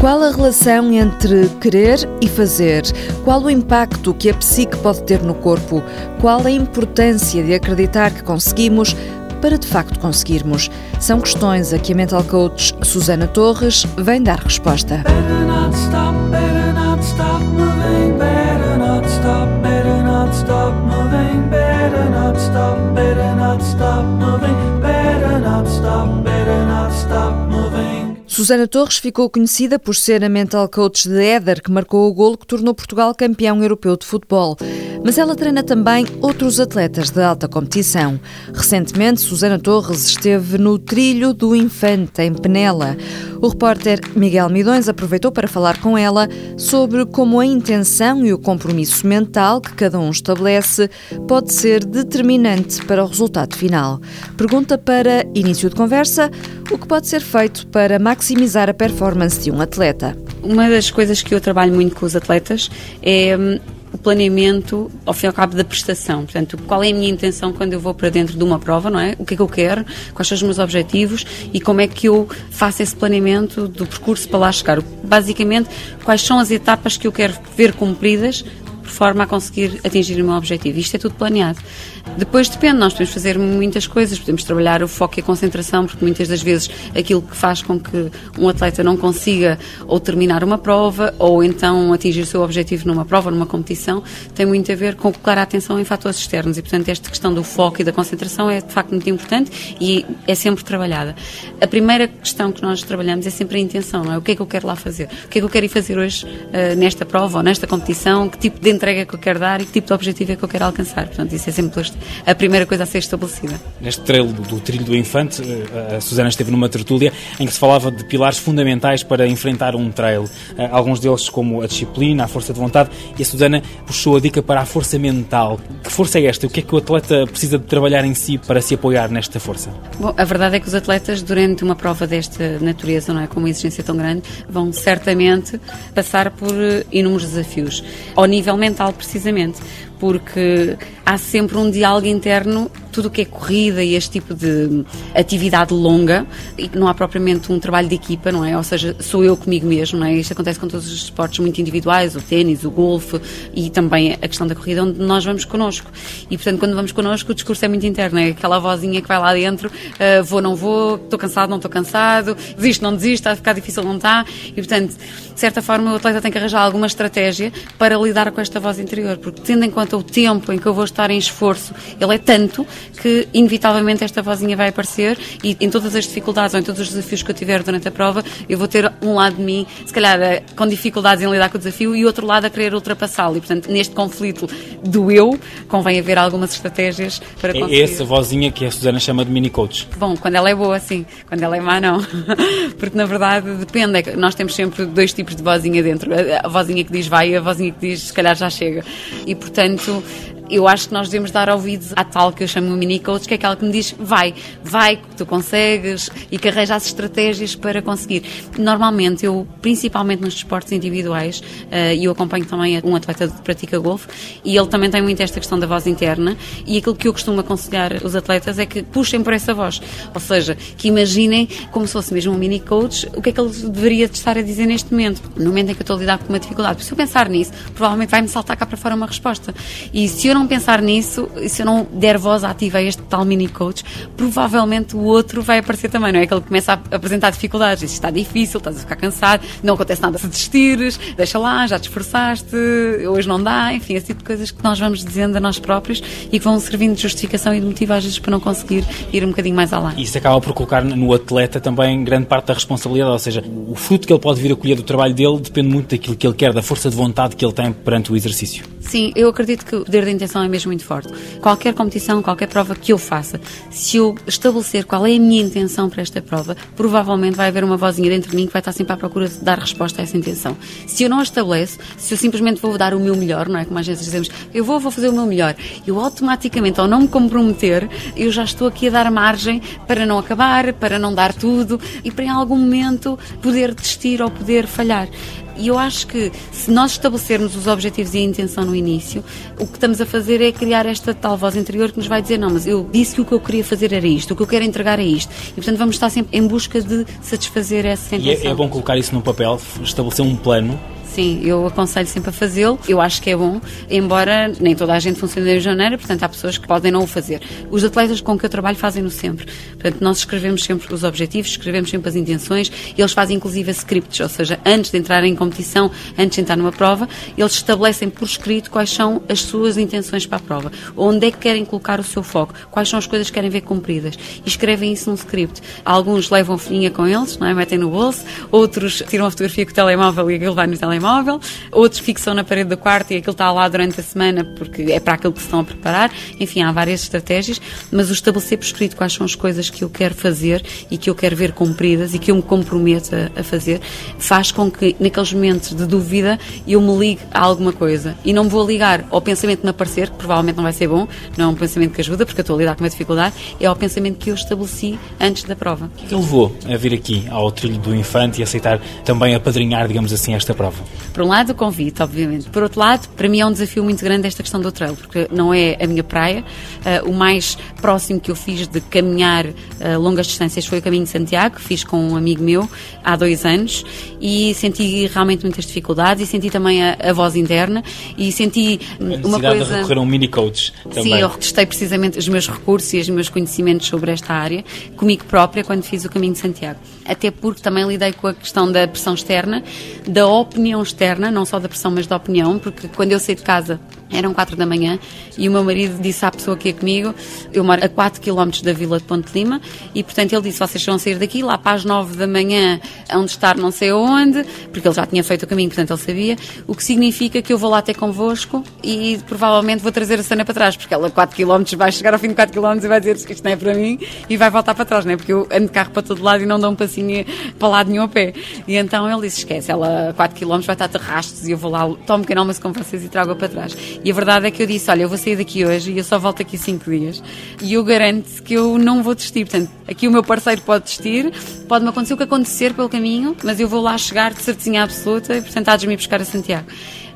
Qual a relação entre querer e fazer? Qual o impacto que a psique pode ter no corpo? Qual a importância de acreditar que conseguimos para de facto conseguirmos? São questões a que a mental coach Susana Torres vem dar resposta. Susana Torres ficou conhecida por ser a mental coach de Éder, que marcou o golo que tornou Portugal campeão europeu de futebol mas ela treina também outros atletas de alta competição. Recentemente, Susana Torres esteve no Trilho do Infante, em Penela. O repórter Miguel Midões aproveitou para falar com ela sobre como a intenção e o compromisso mental que cada um estabelece pode ser determinante para o resultado final. Pergunta para início de conversa o que pode ser feito para maximizar a performance de um atleta. Uma das coisas que eu trabalho muito com os atletas é hum, o planeamento, ao fim e ao cabo, da prestação. Portanto, qual é a minha intenção quando eu vou para dentro de uma prova, não é? O que é que eu quero, quais são os meus objetivos e como é que eu faço esse planeamento do percurso para lá chegar. Basicamente, quais são as etapas que eu quero ver cumpridas por forma a conseguir atingir o meu objetivo. Isto é tudo planeado. Depois depende, nós podemos fazer muitas coisas, podemos trabalhar o foco e a concentração, porque muitas das vezes aquilo que faz com que um atleta não consiga ou terminar uma prova ou então atingir o seu objetivo numa prova, numa competição, tem muito a ver com colocar a atenção em fatores externos e, portanto, esta questão do foco e da concentração é de facto muito importante e é sempre trabalhada. A primeira questão que nós trabalhamos é sempre a intenção, não é? O que é que eu quero lá fazer? O que é que eu quero ir fazer hoje uh, nesta prova ou nesta competição? Que tipo de entrega é que eu quero dar e que tipo de objetivo é que eu quero alcançar. Portanto, isso é sempre a primeira coisa a ser estabelecida. Neste treino do, do Trilho do Infante, eh, a Susana esteve numa tertúlia em que se falava de pilares fundamentais para enfrentar um trail. Eh, alguns deles como a disciplina, a força de vontade, e a Susana puxou a dica para a força mental. Que força é esta? O que é que o atleta precisa de trabalhar em si para se apoiar nesta força? Bom, a verdade é que os atletas, durante uma prova desta natureza, não é, com uma exigência tão grande, vão certamente passar por eh, inúmeros desafios. Ao nível mental, precisamente, porque há sempre um diálogo interno tudo o que é corrida e este tipo de atividade longa e que não há propriamente um trabalho de equipa, não é? Ou seja, sou eu comigo mesmo, não é? Isto acontece com todos os esportes muito individuais, o ténis, o golfe e também a questão da corrida, onde nós vamos connosco. E, portanto, quando vamos connosco, o discurso é muito interno, é aquela vozinha que vai lá dentro, uh, vou, não vou, estou cansado, não estou cansado, desisto, não desisto, está a ficar difícil, não está. E, portanto, de certa forma, o atleta tem que arranjar alguma estratégia para lidar com esta voz interior, porque tendo em conta o tempo em que eu vou estar em esforço, ele é tanto que inevitavelmente esta vozinha vai aparecer e em todas as dificuldades ou em todos os desafios que eu tiver durante a prova, eu vou ter um lado de mim, se calhar eh, com dificuldades em lidar com o desafio e outro lado a querer ultrapassá-lo. E portanto, neste conflito do eu, convém haver algumas estratégias para é conseguir. É essa vozinha que a Susana chama de mini coach. Bom, quando ela é boa, sim. Quando ela é má, não. Porque na verdade depende. É nós temos sempre dois tipos de vozinha dentro. A vozinha que diz vai e a vozinha que diz se calhar já chega. E portanto, eu acho que nós devemos dar ouvidos à tal que eu chamo mini coach, que é aquela que me diz vai, vai, que tu consegues e que arranja as estratégias para conseguir. Normalmente, eu, principalmente nos esportes individuais, eh, e eu acompanho também um atleta que pratica golfe, e ele também tem muito esta questão da voz interna, e aquilo que eu costumo aconselhar os atletas é que puxem por essa voz. Ou seja, que imaginem como se fosse mesmo um mini coach, o que é que ele deveria estar a dizer neste momento, no momento em que eu estou a lidar com uma dificuldade. Porque se eu pensar nisso, provavelmente vai-me saltar cá para fora uma resposta. E se eu não pensar nisso, se eu não der voz ativa a este tal mini coach, provavelmente o outro vai aparecer também, não é? Que ele começa a apresentar dificuldades. Isto está difícil, estás a ficar cansado, não acontece nada se desistires, deixa lá, já te esforçaste, hoje não dá, enfim, esse tipo de coisas que nós vamos dizendo a nós próprios e que vão servindo de justificação e de motivo para não conseguir ir um bocadinho mais além. Isso acaba por colocar no atleta também grande parte da responsabilidade, ou seja, o fruto que ele pode vir a colher do trabalho dele depende muito daquilo que ele quer, da força de vontade que ele tem perante o exercício. Sim, eu acredito que o poder da intenção é mesmo muito forte. Qualquer competição, qualquer prova que eu faça, se eu estabelecer qual é a minha intenção para esta prova, provavelmente vai haver uma vozinha dentro de mim que vai estar sempre à procura de dar resposta a essa intenção. Se eu não a estabeleço, se eu simplesmente vou dar o meu melhor, não é? Como às vezes dizemos, eu vou, vou fazer o meu melhor, eu automaticamente, ao não me comprometer, eu já estou aqui a dar margem para não acabar, para não dar tudo e para em algum momento poder desistir ou poder falhar. E eu acho que se nós estabelecermos os objetivos e a intenção no início, o que estamos a fazer é criar esta tal voz interior que nos vai dizer: não, mas eu disse que o que eu queria fazer era isto, o que eu quero entregar é isto. E portanto vamos estar sempre em busca de satisfazer essa intenção. E é, é bom colocar isso no papel, estabelecer um plano Sim, eu aconselho sempre a fazê-lo. Eu acho que é bom, embora nem toda a gente funcione da maneira, portanto há pessoas que podem não o fazer. Os atletas com que eu trabalho fazem-no sempre. Portanto, nós escrevemos sempre os objetivos, escrevemos sempre as intenções, eles fazem inclusive scripts, ou seja, antes de entrar em competição, antes de entrar numa prova, eles estabelecem por escrito quais são as suas intenções para a prova, onde é que querem colocar o seu foco, quais são as coisas que querem ver cumpridas e escrevem isso num script. Alguns levam a folhinha com eles, não é? metem no bolso, outros tiram a fotografia com o telemóvel e aquilo vai no telemóvel telemóvel, outros fixam na parede do quarto e aquilo está lá durante a semana porque é para aquilo que se estão a preparar. Enfim, há várias estratégias, mas o estabelecer por escrito quais são as coisas que eu quero fazer e que eu quero ver cumpridas e que eu me comprometo a, a fazer, faz com que naqueles momentos de dúvida eu me ligue a alguma coisa. E não me vou ligar ao pensamento de me aparecer, que provavelmente não vai ser bom, não é um pensamento que ajuda, porque eu estou a lidar com uma dificuldade, é ao pensamento que eu estabeleci antes da prova. O que levou a vir aqui ao trilho do Infante e aceitar também apadrinhar, digamos assim, esta prova? Por um lado, o convite, obviamente. Por outro lado, para mim é um desafio muito grande esta questão do trail, porque não é a minha praia. Uh, o mais próximo que eu fiz de caminhar uh, longas distâncias foi o Caminho de Santiago, fiz com um amigo meu há dois anos e senti realmente muitas dificuldades e senti também a, a voz interna e senti a uma coisa... de recorrer a um mini coach também. Sim, eu testei precisamente os meus recursos e os meus conhecimentos sobre esta área comigo própria quando fiz o Caminho de Santiago. Até porque também lidei com a questão da pressão externa, da opinião externa, não só da pressão, mas da opinião, porque quando eu saí de casa eram quatro da manhã e o meu marido disse à pessoa que ia comigo, eu moro a 4 km da vila de Ponte Lima e portanto ele disse, vocês vão sair daqui lá para as 9 da manhã onde estar não sei aonde, porque ele já tinha feito o caminho, portanto ele sabia, o que significa que eu vou lá até convosco e provavelmente vou trazer a cena para trás, porque ela 4 km vai chegar ao fim de 4 km e vai dizer isto não é para mim e vai voltar para trás, não é? Porque eu ando de carro para todo lado e não dou um passinho para lado nenhum a pé. E então ele disse, esquece, ela 4 km vai estar de rastros e eu vou lá, tomo um pequeno almoço com vocês e trago-a para trás. E a verdade é que eu disse: Olha, eu vou sair daqui hoje e eu só volto aqui 5 dias. E eu garanto que eu não vou desistir. Portanto, aqui o meu parceiro pode desistir, pode-me acontecer o que acontecer pelo caminho, mas eu vou lá chegar de certeza absoluta e, portanto, há de me buscar a Santiago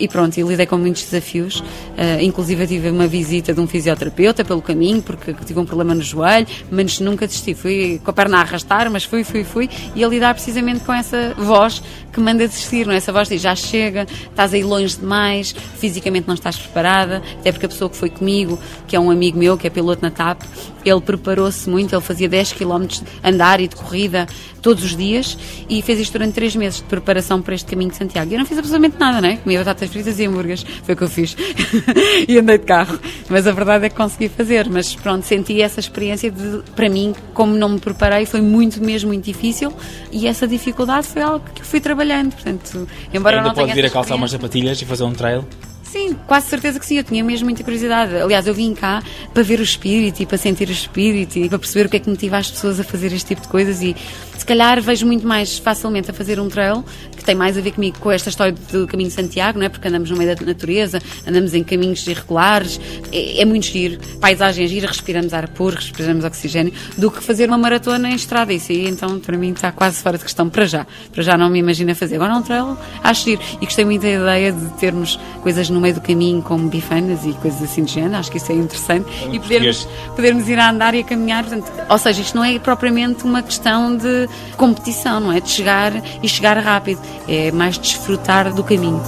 e pronto, e lidei com muitos desafios. Uh, inclusive tive uma visita de um fisioterapeuta pelo caminho, porque tive um problema no joelho, mas nunca desisti. Fui com a perna a arrastar, mas fui, fui, fui, e a lidar precisamente com essa voz que manda desistir, não é? Essa voz diz, já chega, estás aí longe demais, fisicamente não estás preparada, até porque a pessoa que foi comigo, que é um amigo meu, que é piloto na TAP, ele preparou-se muito, ele fazia 10 km de andar e de corrida todos os dias e fez isto durante 3 meses de preparação para este caminho de Santiago. E eu não fiz absolutamente nada, não é? Comia batatas fritas e hambúrgueres, foi o que eu fiz. e andei de carro. Mas a verdade é que consegui fazer. Mas pronto, senti essa experiência de, para mim, como não me preparei, foi muito mesmo muito difícil e essa dificuldade foi algo que eu fui trabalhando. Portanto, embora Ainda não pode vir a calçar umas sapatilhas e fazer um trail? Sim, quase certeza que sim, eu tinha mesmo muita curiosidade. Aliás, eu vim cá para ver o espírito e para sentir o espírito e para perceber o que é que motiva as pessoas a fazer este tipo de coisas e se calhar vejo muito mais facilmente a fazer um trail que tem mais a ver comigo com esta história do caminho de Santiago, não é? Porque andamos no meio da natureza, andamos em caminhos irregulares, é, é muito giro, paisagem é gira, respiramos ar puro, respiramos oxigênio, do que fazer uma maratona em estrada. Isso aí, então, para mim está quase fora de questão para já. Para já não me imagino a fazer. Agora um trail, acho giro. E gostei muito da ideia de termos coisas no meio do caminho como bifanas e coisas assim de género, acho que isso é interessante. É e podermos, podermos ir a andar e a caminhar, portanto, ou seja, isto não é propriamente uma questão de competição, não é? De chegar e chegar rápido, é mais desfrutar do caminho.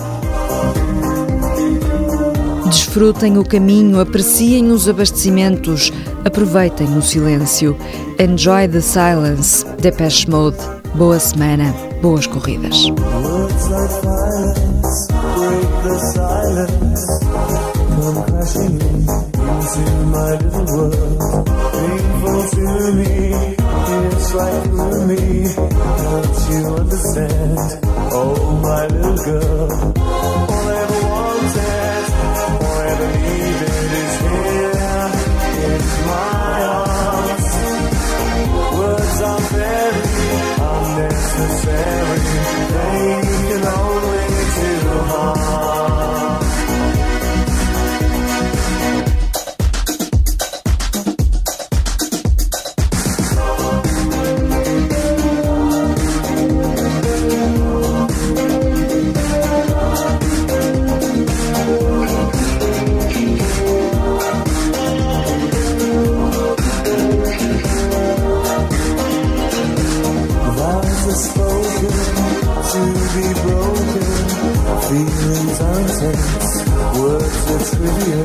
Desfrutem o caminho, apreciem os abastecimentos, aproveitem o silêncio. Enjoy the silence. Depeche Mode. Boa semana, boas corridas. come crashing in into my little world. Painful to me, like me. Don't you understand? 嗯。